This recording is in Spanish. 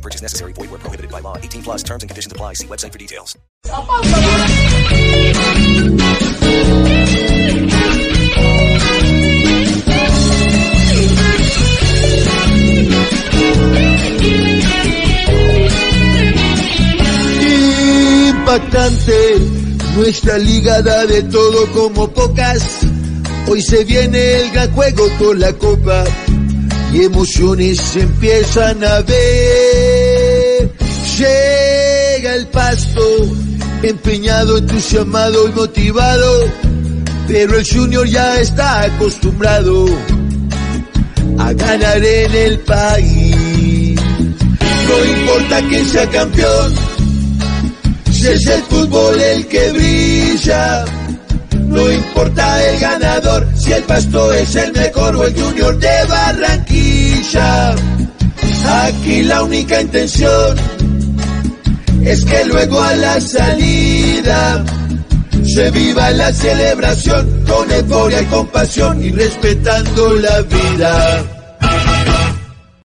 Purchase necessary. Void where prohibited by law. 18 plus terms and conditions apply. See website for details. Impactante, nuestra liga da de todo como pocas. Hoy se viene el gran juego con la copa y emociones empiezan a ver. Llega el pasto, empeñado, entusiasmado y motivado, pero el Junior ya está acostumbrado a ganar en el país. No importa quién sea campeón, si es el fútbol el que brilla. No importa el ganador, si el pasto es el mejor o el junior de Barranquilla. Aquí la única intención es que luego a la salida se viva la celebración con euforia y compasión y respetando la vida.